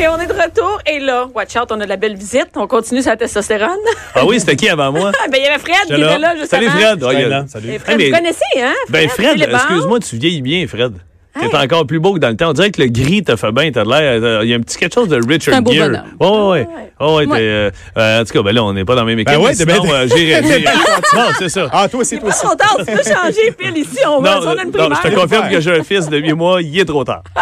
Et on est de retour. Et là, watch out, on a de la belle visite. On continue la testostérone. Ah oui, c'était qui avant moi? ben, il y avait Fred qui était là, justement. Salut Fred. A- là. Salut. Fred, Hey, mais- vous connaissez, hein? Ben Fred, Philippe Barre. excuse-moi, tu vieillis bien, Fred. T'es Hey. encore plus beau que dans le temps. On dirait que le gris te fait bien. T'as l'air. Il y a un petit quelque chose de Richard un beau Gere. bonhomme. Ouais, ouais, ouais. Ouais. Ouais, euh, euh, en tout cas, ben là, on n'est pas dans la même équipe. Ben ouais, mais t'es bien- sinon, euh, j'ai- Non, c'est ça. Ah, toi aussi, toi aussi. Trop tard, tu peux changer, Phil, ici. On va, Non, on a une non, je primaire. te confirme que j'ai un fils de 8 mois, il est trop tard.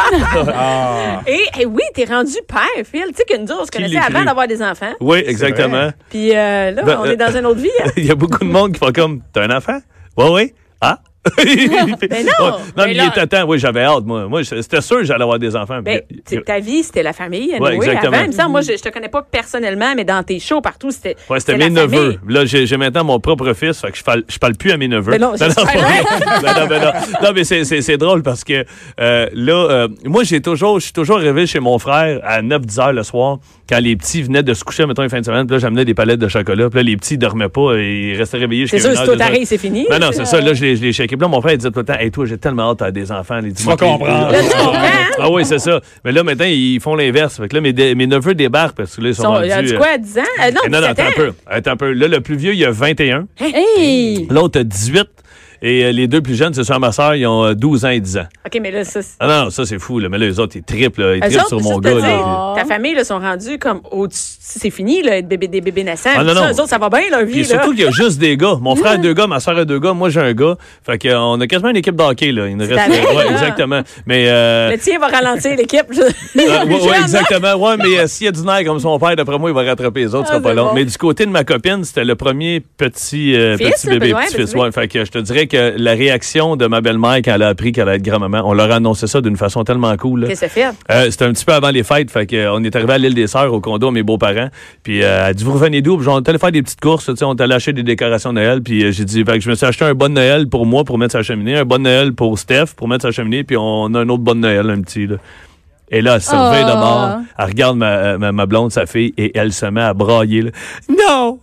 Ah. Et, et oui, t'es rendu père, Phil. Tu sais que nous, on se connaissait avant d'avoir des enfants. Oui, exactement. Puis euh, là, Ben, on est dans une autre vie. hein. Il y a beaucoup de monde qui font comme T'as un enfant? Oui, oui. Ah? Ben non, non, mais il là- était temps. Oui, j'avais hâte, moi. Moi, c'était sûr que j'allais avoir des enfants. Ben, ta vie, c'était la famille. Ouais, anyway, exactement. Avant, semble, moi, je, je te connais pas personnellement, mais dans tes shows partout, c'était. Ouais, c'était mes neveux. Là, j'ai maintenant mon propre fils, fait que je parle, je parle plus à mes neveux. Mais non. Ben non, ben non. Non, mais c'est- drôle parce que euh, là, euh, moi, j'ai toujours, je suis toujours arrivé chez mon frère à 9-10 heures le soir quand les petits venaient de se coucher, mettons, une fin de semaine. Puis là, j'amenais des palettes de chocolat. Puis là, les petits, dormaient pas et ils restaient réveillés C'est sûr, si toi t'arrives, c'est fini. Ben non, c'est ça. Là, je les, checkais. Puis là, mon frère, il disait tout le temps, Hey, toi, j'ai tellement hâte à des enfants. Tu vas comprendre. Ah oui, c'est ça. Mais là, maintenant, ils font l'inverse. Fait que là, mes, mes neveux débarquent parce que là, ils sont, Ils sont- rendus... il a dit euh, quoi, à 10 ans? Euh, non, non, non, 17 attends un peu. Attends un peu. Là, le plus vieux, il a 21. Hey! L'autre a 18. Et euh, les deux plus jeunes, c'est sur ma soeur, ils ont euh, 12 ans et 10 ans. OK, mais là, ça, c'est- Ah non, non, ça, c'est fou. Là. Mais là, les autres, ils triplent. là. Ils Eux triplent autres, sur mon gars. dire, là. ta famille, là, sont rendus comme au-dessus. C'est fini, là, être bébé, des bébés naissants. Ah, non, Ça, non. Eux autres, ça va bien, leur Puis vie, là. surtout qu'il y a juste des gars. Mon frère a deux gars, ma soeur a deux gars, moi j'ai un gars. Fait que, euh, on a quasiment une équipe de hockey, là. Il nous reste. ouais, là. exactement. Mais. Euh, Le tien va ralentir l'équipe. Je- Ah, ouais, ouais, Jeune, hein? exactement. Ouais, mais euh, s'il y a du nerf comme son père, d'après moi, il va rattraper les autres, ce Ah, sera pas long. bon. Mais du côté de ma copine, c'était le premier petit, euh, Fils, petit bébé, ouais, petit petit fils. bébé. Ouais. Fait que je te dirais que la réaction de ma belle-mère quand elle a appris qu'elle allait être grand-maman, on leur a annoncé ça d'une façon tellement cool. Qu'est-ce que fait? Euh, c'était un petit peu avant les fêtes, fait euh, on est arrivé à l'île des Sœurs au condo à mes beaux-parents. Puis euh, elle dit vous revenez d'où Puis on est allé faire des petites courses, on est allé acheter des décorations de Noël. Puis euh, j'ai dit fait que je me suis acheté un bon Noël pour moi pour mettre sa cheminée, un bon Noël pour Steph pour mettre sa cheminée, puis on a un autre bon Noël un petit là. Et là, elle se Oh. de bord, elle regarde ma, ma, ma blonde, sa fille, et elle se met à brailler. là. Non!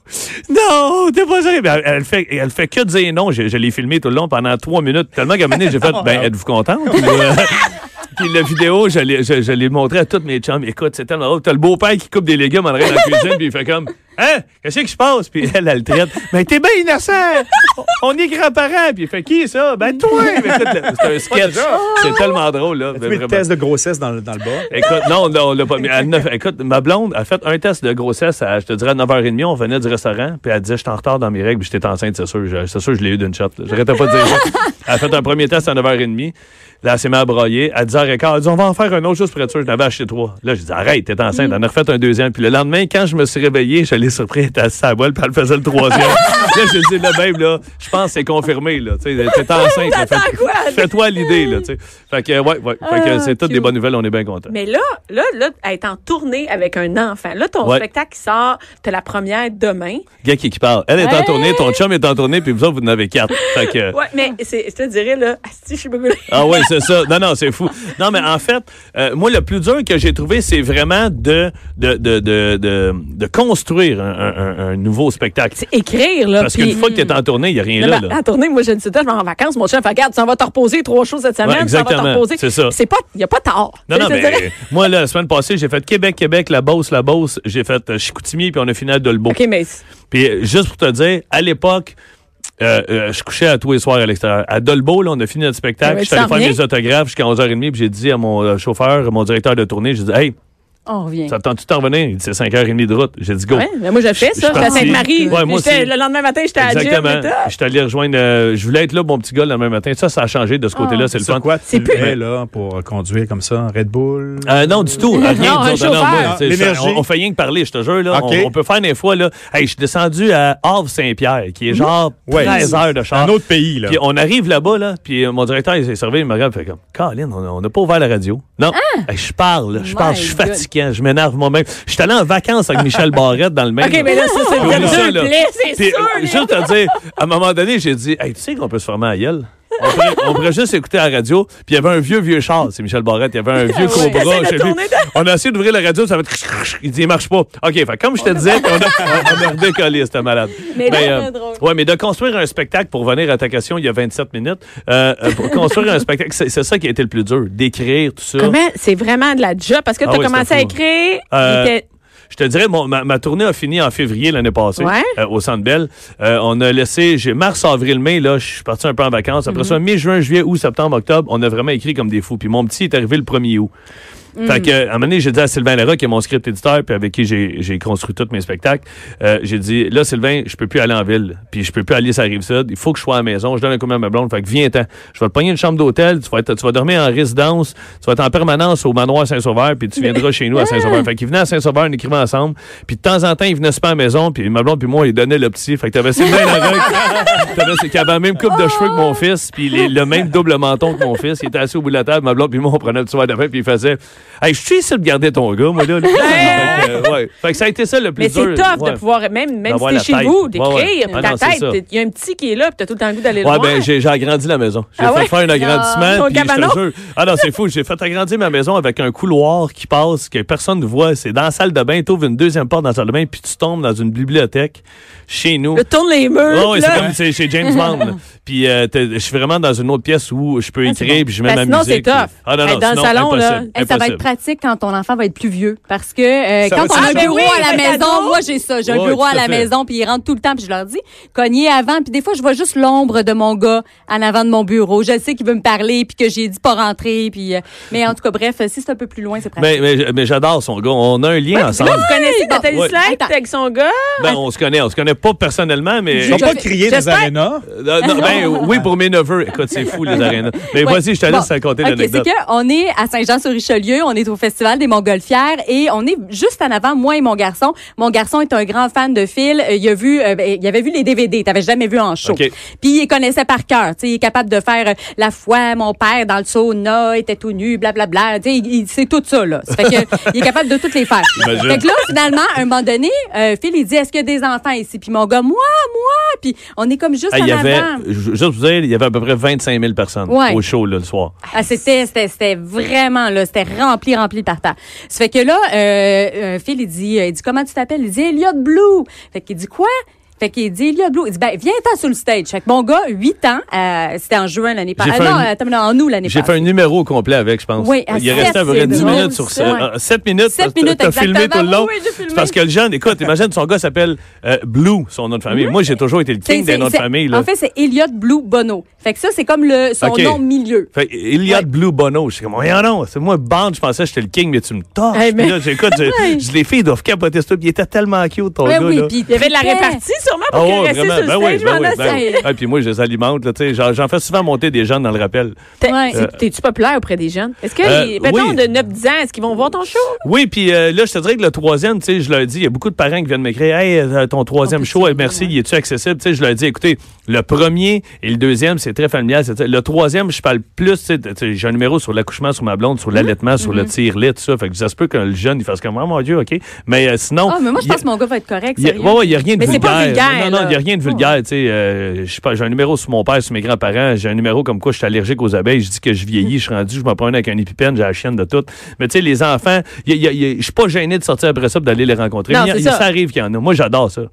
Non! T'es pas sérieux! Elle, elle fait, elle fait que dire non. Je, je l'ai filmé tout le long pendant trois minutes. Tellement qu'à un moment j'ai fait, ben, êtes-vous contente? Puis, la vidéo, je l'ai, je, je l'ai montré à toutes mes chums. Écoute, c'est tellement drôle. T'as le beau-père qui coupe des légumes en arrière dans la cuisine, puis il fait comme Hein? Qu'est-ce qui se passe? Puis elle, elle le traite. Mais t'es bien innocent! On est grands-parents! Puis il fait qui ça? Ben toi! Mais écoute, c'est un sketch. C'est tellement drôle, là. Tu le test de grossesse dans, le- dans le bas? Écoute, non, non, on l'a pas mis. À écoute, ma blonde a fait un test de grossesse à, je te dirais, à 9h30. On venait du restaurant, puis elle disait, je suis en retard dans mes règles, puis j'étais enceinte, c'est sûr. C'est sûr, je l'ai eu d'une shot. J'arrêtais pas de dire ça. Elle a fait un premier test à 9h30. Là, elle s'est mise à broyer. À 10h15, elle a dit, on va en faire un autre juste pour être sûr. Je n'avais acheté trois. Là, j'ai dit, arrête, t'es enceinte. Elle en a refait un deuxième. Puis le lendemain, quand je me suis réveillé, je l'ai surpris, elle était assise à la voile, puis elle faisait le troisième. là, j'ai dit, là, babe, là, je pense que c'est confirmé, là. Tu sais, t'es enceinte. Fais-toi l'idée, là, tu sais. Fait que, ouais, ouais. Fait que c'est toutes des bonnes nouvelles, on est bien contents. Mais là, là, là, elle est en tournée avec un enfant. Là, ton Ouais. spectacle qui sort, t'as la première demain. Gars qui, parle. Elle est en tournée, ton chum est en tournée, puis vous autres, vous en avez quatre. Fait que, Ouais, mais c'est, je te dirais, là, asti, je suis brûlée. ah oui, c'est ça. Non, non, c'est fou. Non, mais en fait, euh, moi, le plus dur que j'ai trouvé, c'est vraiment de, de, de, de, de, de construire un, un- un- un nouveau spectacle. C'est écrire, là. Parce puis- qu'une fois que tu es en tournée, il n'y a rien Non, là. En tournée, moi, je ne sais pas, je vais en vacances. Mon chef, fait, regarde, tu en vas te reposer trois choses cette semaine. Ouais, tu en vas te exactement. reposer. C'est ça. C'est pas, il n'y a pas tard. Non, non, mais dirais- moi, là, la semaine passée, j'ai fait Québec, Québec, la Beauce, la Beauce. J'ai fait euh, Chicoutimi, puis on a fini à Dolbeau. OK, mais Puis euh, juste pour te dire, à l'époque, euh, euh, je couchais à tous les soirs à l'extérieur. À Dolbeau, là, on a fini notre spectacle. Ouais, Je suis allé faire mes autographes jusqu'à 11h30, puis j'ai dit à mon euh, chauffeur, mon directeur de tournée, j'ai dit, hey, On revient. Ça tente-tu de revenir? Il dit, c'est 5h30 de route. J'ai dit, go. Ouais, mais moi, je le fais, Je- je ça. suis J'étais à. Sainte-Marie. Ouais, moi J'étais- aussi. Le lendemain matin, j'étais à. Exactement. suis allé rejoindre. euh, je voulais être là, mon petit gars, le lendemain matin. Ça, ça a changé de ce côté-là. c'est le fun. quoi C'est tu plus- es là pour conduire comme ça? Red Bull? Euh, non, du tout. Rien, moi, tu sais, L'énergie. On, on fait rien que parler, je te jure. Là, on, on peut faire des fois. Là, hey, je suis descendu à Havre-Saint-Pierre, qui est genre Ouais. 13 heures de char. Un autre pays, là. Puis on arrive là-bas, là, puis euh, mon directeur, il s'est servi, il me regarde, il fait comme, Caroline, on n'a pas ouvert la radio. Non, Hey, je parle, là, je parle, je suis God. Je m'énerve moi-même. Je suis allé en vacances avec Michel Barrette dans le même. OK, mais là, ça, c'est plaies, c'est sûr. juste à dire, à un moment donné, j'ai dit, hey, tu sais qu'on peut se former à gueule? On pourrait, on pourrait juste écouter la radio. Puis il y avait un vieux, vieux char. C'est Michel Barrette. Il y avait un vieux Ouais. cobra. On a essayé d'ouvrir la radio. Ça va être... Il dit, il marche pas. OK, fait, comme je te disais, on a, on a redécollé. C'était malade. Mais là, euh, drôle. ouais, mais de construire un spectacle, pour venir à ta question, il y a 27 minutes, euh, pour construire un spectacle, c'est ça qui a été le plus dur. D'écrire, tout ça. Comment? C'est vraiment de la job. Parce que Ah tu as oui, commencé à écrire. Euh, Je te dirais, mon- ma, ma tournée a fini en février l'année passée Ouais. euh, au Centre Bell. Euh, on a laissé, j'ai mars, avril, mai, là, je suis parti un peu en vacances. Après ça, mai, juin, juillet, août, septembre, octobre, on a vraiment écrit comme des fous. Puis mon petit est arrivé le 1er août. Fait que, à un moment donné, j'ai dit à Sylvain Lara, qui est mon script éditeur, puis avec qui j'ai construit tous mes spectacles, euh, j'ai dit, là, Sylvain, je peux plus aller en ville, puis je peux plus aller sur la Rive-Sud, il faut que je sois à la maison, je donne un coup de main à ma blonde, fait que viens-t'en. Je vais te pogner une chambre d'hôtel, tu vas, être- tu vas dormir en résidence, tu vas être en permanence au manoir Saint-Sauveur, puis tu viendras chez nous à Saint-Sauveur. Fait qu'il venait à Saint-Sauveur, on écrivait ensemble, puis de temps en temps, il venait super à la maison, puis ma blonde puis moi, il donnait le petit. Fait que t'avais Sylvain t'avais, qui avait la même coupe de cheveux que mon fils, puis le même double menton que mon fils. Il était assis au bout de la table, ma blonde puis moi, on prenait petit verre de vin, puis il faisait Hey, je suis ici de garder ton gars, moi, là. là. fait, que, ouais. Fait que ça a été ça le plus Mais c'est dur. tough ouais. de pouvoir, même, même si t'es chez tête. vous, d'écrire, ouais. Ah ta non, c'est tête, il y a un petit qui est là, puis t'as tout le temps le goût d'aller le Ouais, voir. ben, j'ai, agrandi la maison. J'ai Ah fait faire un agrandissement. Au puis je te cabanon? jure- Ah non, c'est fou. J'ai fait agrandir ma maison avec un couloir qui passe, que personne ne voit. C'est dans la salle de bain. Tu ouvres une deuxième porte dans la salle de bain, puis tu tombes dans une bibliothèque chez nous. Le tourne les murs. Oh, c'est comme c'est chez James Bond. Puis euh, je suis vraiment dans une autre pièce où je peux écrire, puis je mets Ben, ma musique. c'est tough. Ah non, non, dans le salon, là, ça va impossible. Être pratique quand ton enfant va être plus vieux. Parce que euh, quand on a un bureau oui, à la maison, moi j'ai ça. J'ai un bureau à la fait. maison, puis ils rentrent tout le temps, puis je leur dis, cognez avant. Puis des fois, je vois juste l'ombre de mon gars en avant de mon bureau. Je sais qu'il veut me parler, puis que j'ai dit pas rentrer. Puis, euh, mais en tout cas, bref, si c'est un peu plus loin, c'est pratique. Mais, mais, mais j'adore son gars. On a un lien ensemble. vous connaissez Nathalie Ouais. Slate Attends. avec son gars? Ben, on se connaît. On se connaît pas personnellement, mais. Ils n'ont pas crié J'espère- arénas? Euh, non, ben, oui, pour mes neveux. Écoute, c'est fou, les arénas. Mais Ouais. vas-y, je te Bon. laisse raconter l'anecdote. c'est qu'on est à Saint-Jean-sur-Richelieu, on est au Festival des Montgolfières et on est juste en avant, moi et mon garçon. Mon garçon est un grand fan de Phil. Euh, Il a vu, euh, ben, il avait vu les DVD, t'avais jamais vu en show. OK. Puis il connaissait par cœur. Il est capable de faire euh, la foi, mon père dans le sauna était tout nu, blablabla. Tu sais, il, il- c'est tout ça là. Ça fait que il est capable de toutes les faire. J'imagine. Fait que là, finalement, à un moment donné, euh, Phil il dit est-ce qu'il y a des enfants ici? Puis mon gars, moi, moi. Puis on est comme juste Ah, il y en avait, avant. juste vous dire, il y avait à peu près 25 000 personnes Ouais. au show là, le soir. Ah, c'était, c'était, c'était vraiment, là, c'était rempli, rempli par terre. Ça fait que là, euh, Phil, il dit, euh, il dit, comment tu t'appelles? Il dit, Elliot Blue. Fait qu'il dit, quoi? Fait qu'il dit, Elliot Blue. Il dit, ben, viens-t'en sur le stage. Fait que mon gars, 8 ans, euh, c'était en juin l'année passée. J'ai Ah, fait non, un- attends, non, en août l'année J'ai passée. fait un numéro au complet avec, je pense. Oui, à il resté à peu près c'est 10 drôle, minutes sur ça. 7 minutes. Sept t'as- minutes, T'as filmé tout le long. Oui, j'ai filmé. Parce que le jeune, écoute, imagine son gars s'appelle euh, Blue, son nom de famille. Moi, j'ai toujours été le king des noms de famille. Là. En fait, c'est Elliot Blue Bono. Fait que ça, c'est comme le, son nom milieu. Fait, a Ouais. Blue Bono. Je suis comme, rien non, c'est moi, bande, je pensais que j'étais le king, mais tu me torches. Hey, mais- Puis là, j'écoute, les filles doivent capoter ça. Puis il était tellement cute, ton gars. oui, puis Il y avait de la répartie sûrement pour Ah qu'il ouais, restait vraiment. sur le Ben stage. oui, ben oui, ben oui. Ah, puis moi, je les alimente. là, tu sais, J'en j'en fais souvent monter des jeunes dans le rappel. T'es- Ouais. c'est- T'es-tu populaire auprès des jeunes? Est-ce que, Euh, mettons, oui. de 9-10 ans, est-ce qu'ils vont voir ton show? Oui, puis euh, là, je te dirais que le troisième, tu sais, je leur dis, il y a beaucoup de parents qui viennent m'écrire, hey, euh, ton troisième show, merci, il est-tu accessible? Tu sais, je leur dis, écoutez, le premier et le deuxième, c'est très familial. c'est- Le troisième, je parle plus, j'ai un numéro sur l'accouchement sur ma blonde, sur Mmh. l'allaitement, sur le tire-lit, tout ça. Fait que ça se peut que le jeune, il fasse comme, oh mon Dieu, OK. Mais euh, sinon. Ah, mais moi, je pense que mon gars va être correct. il y a, ouais, ouais, il y a rien de Mais vulgaire. Vulgaire, Non, non, il n'y a rien de vulgaire. tu sais, euh, j'ai un numéro sur mon père, sur mes grands-parents. J'ai un numéro comme quoi je suis allergique aux abeilles. Je dis que je vieillis, je suis rendu, je me promène avec un épipène, j'ai la chienne de tout. Mais tu sais, les enfants, je suis pas gêné de sortir après ça d'aller les rencontrer. Non, il ça. ça arrive qu'il y en a. Moi, j'adore ça.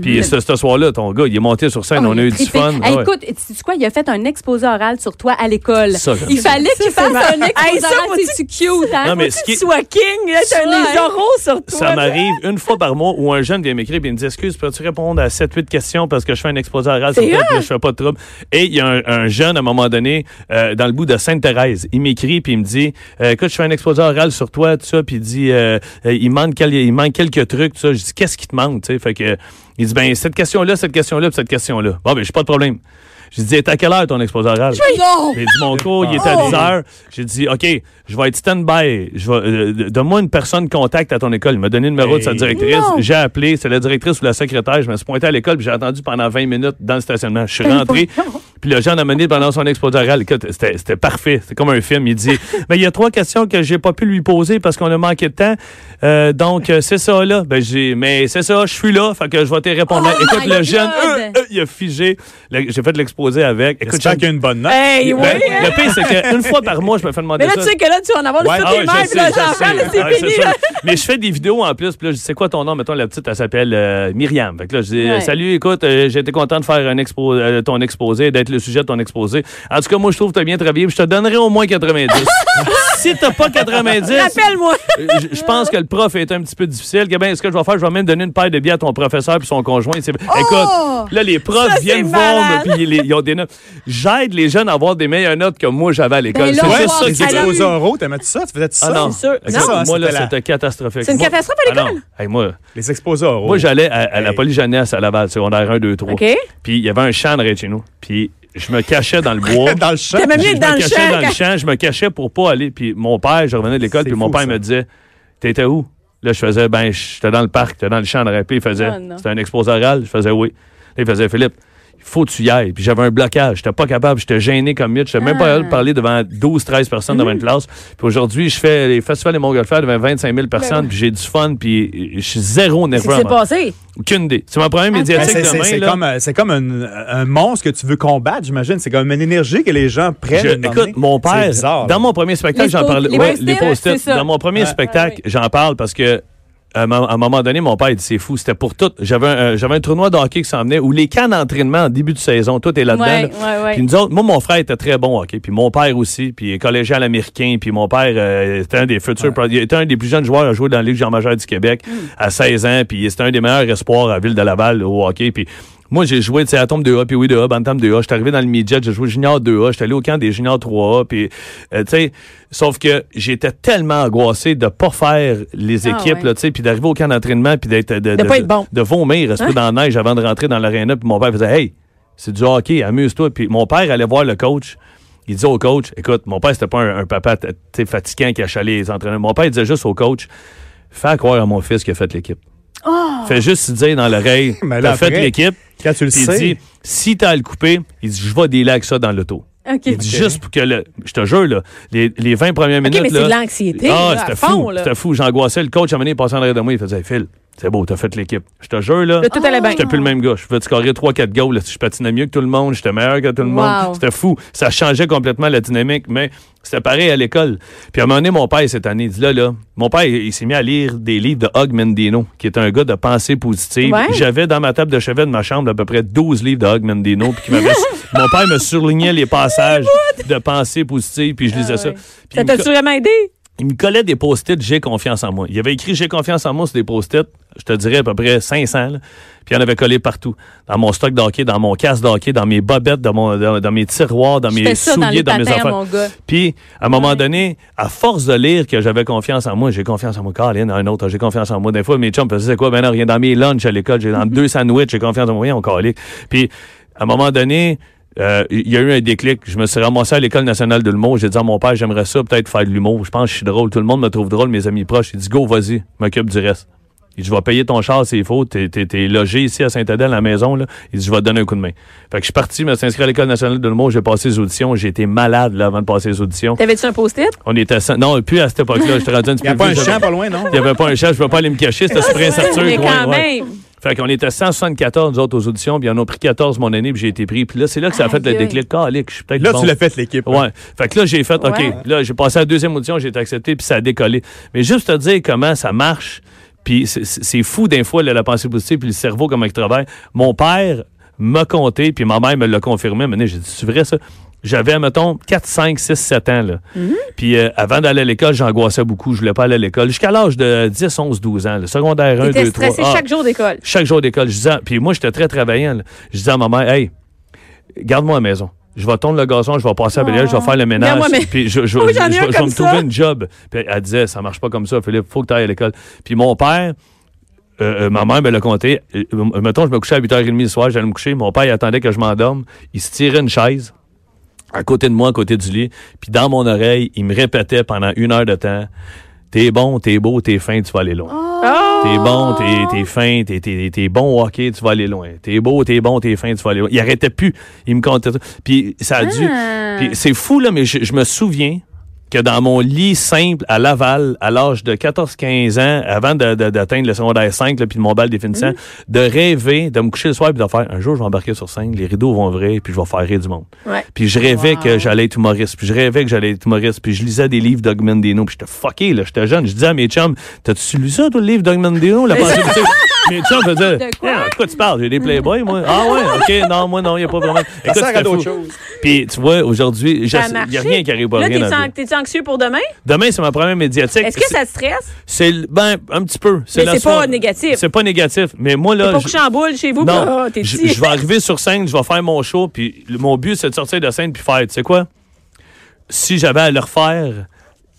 Puis ce, ce soir-là, ton gars, il est monté sur scène, Oh, on a eu du fun. Hey, Ouais. Écoute, sais-tu quoi? Il a fait un exposé oral sur toi à l'école. Il fallait qu'il fasse un exposé Hey, ça, oral. C'est cute, hein? Non, mais ce que qui tu sois king, là, t'as Ouais. des oraux sur toi. Ça m'arrive une fois par mois où un jeune vient m'écrire et il me dit Excuse, peux-tu répondre à 7-8 questions parce que je fais un exposé oral sur toi, puis je fais pas de trouble. Et il y a un, un jeune, à un moment donné, euh, dans le bout de Sainte-Thérèse, il m'écrit puis il me dit Euh, Écoute, je fais un exposé oral sur toi, tout ça, puis il dit euh, il, manque quel- il manque quelques trucs, tout ça. Je dis Qu'est-ce qui te manque, tu sais? Fait que il dit Ben, cette question-là, cette question-là, puis cette question-là. Bon, ben, j'ai pas de problème. J'ai dit, à quelle heure ton exposé oral? J'ai dit, mon cours, il était à 10 heures. J'ai dit, OK, je vais être stand-by. Je vais, euh, Donne-moi une personne contact à ton école. Il m'a donné le numéro de sa directrice. J'ai appelé. C'est la directrice ou la secrétaire. Je me suis pointé à l'école puis j'ai attendu pendant 20 minutes dans le stationnement. Je suis Ben, rentré. Puis le jeune a mené pendant son exposé oral. Écoute, c'était c'était parfait. C'était comme un film. Il dit, mais il y a trois questions que j'ai pas pu lui poser parce qu'on a manqué de temps. Euh, donc, euh, c'est ça, là. Ben, j'ai, mais c'est ça, je suis là. Fait que je vais te répondre. Oh Écoute, le jeune, God. euh, euh, il a figé. Le- J'ai fait l'exposé avec. Écoute, J'espère qu'il y a une bonne note. Hey, ben, hein? le pire, c'est qu'une fois par mois, je me fais demander Mais là, ça. tu sais que là, tu vas en avoir Ouais. le Ah toutes ouais, mères, là, parle, Ah, c'est fini. Mais je fais des vidéos en plus. Puis là, je sais quoi ton nom? Mettons, la petite, elle s'appelle euh, Myriam. Fait que là, je dis, Ouais. salut, écoute, j'ai été content de faire un expo euh, ton exposé, d'être le sujet de ton exposé. En tout cas, moi, je trouve que tu as bien travaillé. puis Je te donnerai au moins 90. si t'as pas 90, Rappelle-moi. euh, je pense que le prof est un petit peu difficile. Que ben, ce que je vais faire, je vais même donner une paire de billets à ton professeur puis son conjoint. C'est- Écoute, là, les profs Oh! Ça, viennent voir, puis ils, ils ont des notes. J'aide les jeunes à avoir des meilleures notes que moi j'avais à l'école. Ben c'est juste ça les qui Alors- exposés oraux, t'aimais-tu ça? Tu faisais-tu ça? ah non, C'est sûr. Écoute, Non. Ça, moi là, c'était catastrophique. C'est une catastrophe à Ah l'école? Hey, moi, Les exposés oraux. moi j'allais à, à la Hey. police jeunesse à Laval, secondaire 1, 2, 3. OK. Puis il y avait un champ derrière de chez nous. Puis je me cachais dans le bois. dans le champ. Je dans me cachais champ. dans le champ, je me cachais pour pas aller. Puis mon père, je revenais de l'école, puis mon fou, père ça. me disait T'étais où? Là, je faisais Ben, j'étais dans le parc, j'étais dans le champ de rap. Puis il faisait Oh, non. C'était un exposé oral. Je faisais oui. Là, il faisait Philippe, il faut que tu y ailles. Puis j'avais un blocage. J'étais pas capable. J'étais gêné comme mieux. J'étais même pas Ah. capable de parler devant 12, 13 personnes devant une classe. Puis aujourd'hui, je fais les festivals des Montgolfières devant 25 000 personnes. Puis j'ai du fun. Puis je suis zéro Qu'est-ce qui nerveux. s'est passé? Aucune idée. C'est ma première Ben, médiatique c'est c'est- demain. c'est là. comme, euh, c'est comme un, un monstre que tu veux combattre, j'imagine. C'est comme une énergie que les gens prennent. Je- écoute, mon père, bizarre, dans mon premier spectacle, j'en parle. les ouais, les post-it. Dans mon premier spectacle, j'en parle parce que à un moment donné, mon père il dit c'est fou, c'était pour tout. J'avais un, euh, j'avais un tournoi de hockey qui s'en venait où les camps d'entraînement en début de saison, tout est là-dedans. Ouais, là. ouais, ouais. Puis nous autres, moi, mon frère était très bon hockey, puis mon père aussi, puis collégial américain, puis mon père euh, était un des futurs, il était un des plus jeunes joueurs à jouer dans la Ligue Jean Major du Québec Mm. à 16 ans, puis c'était un des meilleurs espoirs à Ville de Laval au hockey, puis moi, j'ai joué, tu sais, Atom 2A, puis oui 2A, Bantam 2A. J'étais arrivé dans le midget, j'ai joué junior 2A, j'étais allé au camp des juniors 3A, puis, euh, tu sais, sauf que j'étais tellement angoissé de pas faire les Ah, équipes, ouais. là, tu sais, puis d'arriver au camp d'entraînement, puis d'être, de, De pas être bon. de vomir, rester Hein? dans la neige avant de rentrer dans l'aréna, puis mon père faisait, hey, c'est du hockey, amuse-toi. Puis mon père allait voir le coach. Il disait au coach, écoute, mon père, c'était pas un, un papa fatigant qui achalait les entraîneurs. Mon père, il disait juste au coach, fais croire à mon fils qu'il a fait l'équipe. Fais juste lui dire dans l'oreille, t'as fait l'équipe. Quand tu le sais. dit, si t'as à le couper, il dit, je vais dealer avec ça dans l'auto. OK. Il dit juste pour que le. Je te jure, là, les, les 20 premières minutes. mais c'est de l'anxiété. ah, c'était fou. C'était fou. J'angoissais. Le coach à il passait en arrière de moi. Il faisait Phil, c'est beau, t'as fait l'équipe. Je te jure, là. Tout allait bien. J'étais plus le même gars. Je te scorer 3-4 goals? là. Je patinais mieux que tout le monde. J'étais meilleur que tout le Wow. monde. C'était fou. Ça changeait complètement la dynamique, mais c'était pareil à l'école. Puis à un moment donné, mon père, cette année, il dit là, là, mon père, il, il s'est mis à lire des livres de Hug Mendino, qui est un gars de pensée positive. Ouais. J'avais dans ma table de chevet de ma chambre à peu près 12 livres de Hug Mendino. Puis qui m'avait- mon père me surlignait les passages de pensée positive, puis je lisais ça. ouais. Puis Ça me t'a-tu vraiment aidé? Il me collait des post-it J'ai confiance en moi. Il avait écrit J'ai confiance en moi sur des post-it, je te dirais à peu près 500. là. Puis il en avait collé partout. Dans mon stock d'hockey, dans mon casque d'hockey, dans mes bobettes, dans, mon, dans, dans mes tiroirs, dans mes ça souliers, dans, mes affaires. Puis, à un moment Ouais. donné, à force de lire que j'avais confiance en moi, j'ai confiance en moi. Colin, un autre, j'ai confiance en moi. Des fois, mes chums faisaient, c'est quoi? Ben non, rien dans mes lunchs à l'école, j'ai dans deux sandwichs, j'ai confiance en moi. Rien, on calait. Puis, à un moment donné, euh, il y a eu un déclic. Je me suis ramassé à l'École nationale de l'humour. J'ai dit à mon père, j'aimerais ça, peut-être faire de l'humour. Je pense que je suis drôle. Tout le monde me trouve drôle, mes amis proches. Il dit, go, vas-y, m'occupe du reste. Il dit, je vais payer ton char s'il faut. T'es, t'es, t'es logé ici à Saint-Adèle, à la maison. Là. Il dit, je vais te donner un coup de main. Fait que je suis parti, je me suis inscrit à l'École nationale de l'humour. J'ai passé les auditions. J'ai été malade là, avant de passer les auditions. T'avais-tu un post-it? On était sans- Non, plus à cette époque-là. J'étais rendu un petit Il n'y a peu pas un champ pas loin, non? Il n'y avait pas un champ. Je ne pas aller me cacher. C'était mais quand ouais. même. Fait qu'on était 174, nous autres, aux auditions, puis ils en ont pris 14 mon année, puis j'ai été pris. Puis là, c'est là que ça a fait le Aïe, déclic. Calique, je suis peut-être Là, bon. tu l'as fait, l'équipe. Ouais. Fait que là, j'ai fait, OK, Ouais. là, j'ai passé à la deuxième audition, j'ai été accepté, puis ça a décollé. Mais juste te dire comment ça marche, Puis c'est- c'est c'est fou d'un fois là, la pensée positive puis le cerveau comment il travaille. Mon père m'a compté puis ma mère me l'a confirmé. Mais j'ai dit c'est vrai ça? J'avais mettons 4 5 6 7 ans là. Puis euh, avant d'aller à l'école, j'angoissais beaucoup, je voulais pas aller à l'école jusqu'à l'âge de 10 11 12 ans, le secondaire 1 T'étais 2 3. stressé chaque jour d'école. chaque jour d'école, je disais puis moi j'étais très travaillant. là. Je disais à ma mère "Hey, garde-moi à la maison. Je vais tondre le gazon, je vais passer à Belial, je vais faire le ménage, mais- puis je, je, Oh, je- je- vais me ça. trouver une job. Puis elle disait, ça marche pas comme ça, Philippe, faut que tu ailles à l'école. Puis mon père, euh, euh, ma mère me l'a compté. Euh, euh, mettons, je me couchais à 8h30 le soir, j'allais me coucher. Mon père, il attendait que je m'endorme. Il se tirait une chaise à côté de moi, à côté du lit. Puis dans mon oreille, il me répétait pendant une heure de temps T'es bon, t'es beau, t'es fin, tu vas aller loin. Oh! T'es bon, t'es, t'es fin, t'es, t'es, t'es bon au hockey, tu vas aller loin. T'es beau, t'es bon, t'es fin, tu vas aller loin. Il arrêtait plus. Il me comptait. Puis ça a dû. Ah. Puis c'est fou, là, mais je, je me souviens que dans mon lit simple à Laval, à l'âge de 14-15 ans, avant d'atteindre le secondaire 5, là, puis de mon bal définissant, Mm. de rêver, de me coucher le soir puis de faire un jour, je vais embarquer sur scène, les rideaux vont ouvrir, puis je vais faire rire du monde. Ouais. Puis je rêvais que j'allais être humoriste. Puis je rêvais que j'allais être humoriste. Puis je lisais des livres d'Og Mandino. Puis j'étais fucké, là. J'étais jeune. Je disais à mes chums, t'as-tu lu ça, toi, le livre d'Og Mandino? La pensée? Mes chums faisaient, De quoi? Ah, de quoi tu parles? J'ai des Playboys, moi. Ah ouais, OK, non, moi, non, il n'y a pas vraiment. Ça Écoute, sert à c'était d'autres choses. Puis tu vois, aujourd'hui, Ça il n'y a rien qui arrive pas Là, rien anxieux pour demain? Demain, c'est ma première médiatique. Est-ce que C'est- ça te stresse? C'est, ben, un petit peu. Mais la c'est pas négatif. C'est pas négatif. Mais moi, T'es là. pas je- couché en boule chez vous? non, t'es je, vais arriver sur scène, je vais faire mon show, puis mon but, c'est de sortir de scène puis faire, tu sais quoi? Si j'avais à le refaire,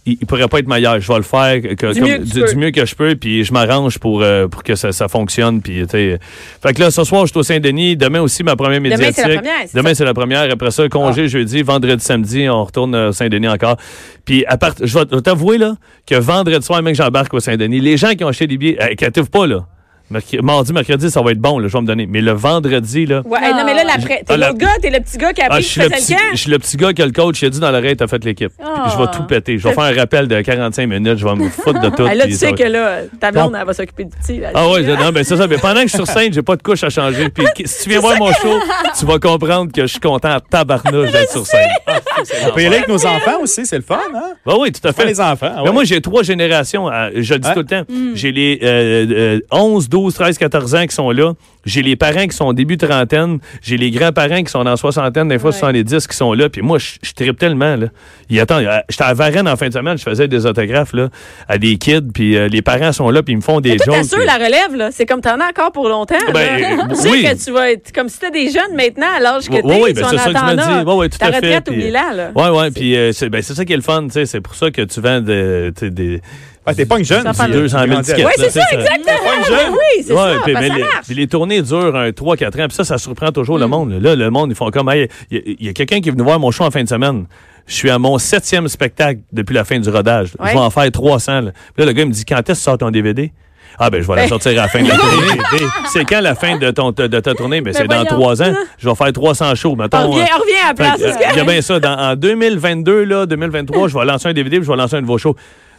il, pourrait pas être meilleur. Je vais le faire que- Du comme- mieux que du, mieux que je peux, puis je m'arrange pour, euh, pour que ça, ça fonctionne. Puis, tu sais. fait que là, ce soir, je suis au Saint-Denis. Demain aussi, ma première Demain, médiatique. c'est la première, Demain? Ah. c'est la première. Après ça, congé jeudi, vendredi, samedi, on retourne au Saint-Denis encore. Puis, à part, je vais t'avouer, là, que vendredi soir, même que j'embarque au Saint-Denis, les gens qui ont acheté des billets, euh, pas, là. Merc- Mardi, mercredi, ça va être bon, là, je vais me donner. Mais le vendredi, là. Ouais, non, mais là, l'après. T'es Ah, la- l'autre gars, t'es le petit gars qui a Ah, appris je que suis le petit, le je suis le petit gars que le coach il a dit dans l'oreille, t'as fait l'équipe. Puis Je vais Ah. tout péter. Je vais faire un rappel de 45 minutes. Je vais me foutre de tout. Ah, là, tu sais va- que là, ta blonde, elle va s'occuper du petit. là. Ah ouais, je- non, ben c'est ça. Mais pendant que je suis sur scène, j'ai pas de couche à changer. Puis si tu viens voir mon show, tu vas comprendre que je suis content à tabarnouche d'être sur scène. Ah, On peut y aller avec nos enfants aussi, c'est le fun, hein? Ben oui, tout à fait. les enfants. ah Mais moi, j'ai trois générations. euh, je le dis tout le temps. J'ai les euh, euh, 11, 12, 13, 14 ans qui sont là. J'ai les parents qui sont au début trentaine. J'ai les grands-parents qui sont dans soixantaine, des fois Ouais. 70 qui sont là. Puis moi, je, je tripe tellement. Là. Il, attends, euh, j'étais à Varennes en fin de semaine. Je faisais des autographes là, à des kids. Puis euh, les parents sont là. Puis ils me font des jokes. t'assures puis- la relève, là. C'est comme t'en as encore pour longtemps. Ben, là. euh, tu sais oui. que tu vas être comme si t'étais des jeunes maintenant, à l'âge que t'es. tu ben, en c'est ça que je me dis. Ouais, ouais, tout à fait, retraite, puis, oublie-la, là. Ouais, ouais, puis c'est ben, c'est ça qui est le fun, tu sais, c'est pour ça que tu vends tu des Ouais, t'es pas une jeune. Ça tu- fait tu 200 000 grandis tickets. Ouais, là, c'est ça, exactement. Pas une jeune. Oui, c'est Ouais, ça. puis, ben, mais ça les, marche. puis les tournées durent un 3-4 ans, puis ça, ça surprend toujours Mm. le monde. Là, le monde, ils font comme, hey, il y a- il y a, quelqu'un qui est venu voir mon show en fin de semaine. Je suis à mon septième spectacle depuis la fin du rodage. Ouais. Je vais en faire 300. Là. Puis là, le gars il me dit, quand est-ce que tu sors ton DVD? Ah ben je vais la Ben. sortir à la fin de la tournée. c'est quand la fin de, ton, de ta tournée? Ben, c'est dans trois ans. Je vais faire 300 shows. Mettons, On revient, euh, on revient à la place. euh, Il y a bien ça. Dans, en 2022, là, 2023, je vais lancer un DVD puis je vais lancer un nouveau show.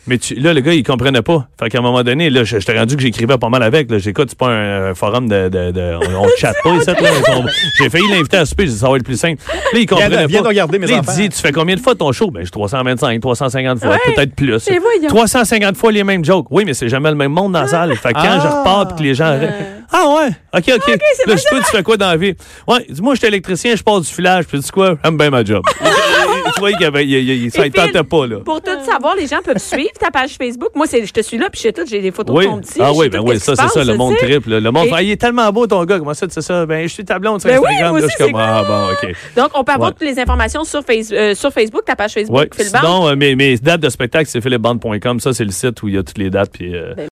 Mais tu- là, le gars, il comprenait pas. Fait qu'à un moment donné, là, je- j'étais rendu que j'écrivais pas mal avec. Là. J'écoute, c'est pas un, un forum de. de, de- on, on chatte pas. On- J'ai failli l'inviter à souper. J'ai dit, ça va être plus simple. Là, il comprenait Viens de- viens pas. de regarder mes Là, enfants. Il dit, tu fais combien de fois ton show? Ben, j'ai 325, 350 fois. Ouais. Peut-être plus. Mais voyons. 350 fois les mêmes jokes. Oui, mais c'est jamais le même monde dans la salle. Fait que quand Ah. je repars puis que les gens arrêtent. Ah ouais? OK, OK. là, je peux, tu fais quoi dans la vie? Ouais, dis-moi, je suis électricien, je passe du filage. Puis tu sais quoi? J'aime bien ma job. tu vois, il y avait, il, il, ça ne tentait pas, là. Pour tout savoir, les gens peuvent suivre ta page Facebook. Moi, c'est, je te suis là, puis je sais tout, j'ai des photos Oui. de ton petit. Ah oui, ben oui, ça, c'est ça, le monde triple. Le monde Ah, il est tellement beau, ton gars. Comment ça, c'est ça? Ben, je suis ta blonde sur Ben Instagram. je suis comme, ah bon, OK. Donc, on peut avoir toutes les informations sur, euh, sur Facebook, ta page Facebook, Ouais. Phil Band. Sinon, euh, mes, dates de spectacle, c'est philipband.com. Ça, c'est le site où il y a toutes les dates. Puis, euh,